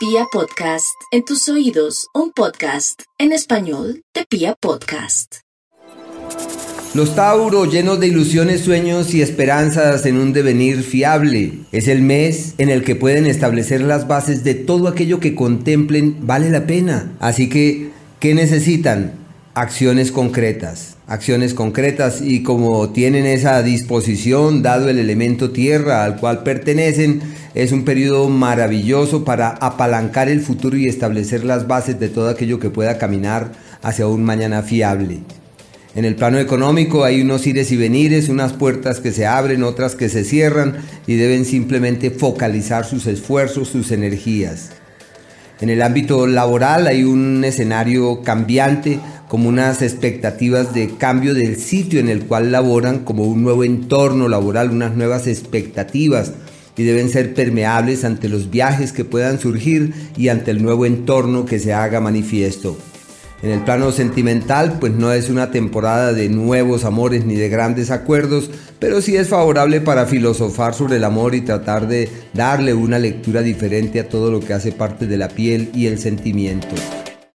Pia Podcast, en tus oídos, un podcast en español de Pia Podcast. Los Tauro, llenos de ilusiones, sueños y esperanzas en un devenir fiable. Es el mes en el que pueden establecer las bases de todo aquello que contemplen vale la pena. Así que, ¿qué necesitan? Acciones concretas acciones concretas y como tienen esa disposición, dado el elemento tierra al cual pertenecen, es un periodo maravilloso para apalancar el futuro y establecer las bases de todo aquello que pueda caminar hacia un mañana fiable. En el plano económico hay unos ires y venires, unas puertas que se abren, otras que se cierran y deben simplemente focalizar sus esfuerzos, sus energías. En el ámbito laboral hay un escenario cambiante, como unas expectativas de cambio del sitio en el cual laboran, como un nuevo entorno laboral, unas nuevas expectativas y deben ser permeables ante los viajes que puedan surgir y ante el nuevo entorno que se haga manifiesto. En el plano sentimental, pues no es una temporada de nuevos amores ni de grandes acuerdos, pero sí es favorable para filosofar sobre el amor y tratar de darle una lectura diferente a todo lo que hace parte de la piel y el sentimiento.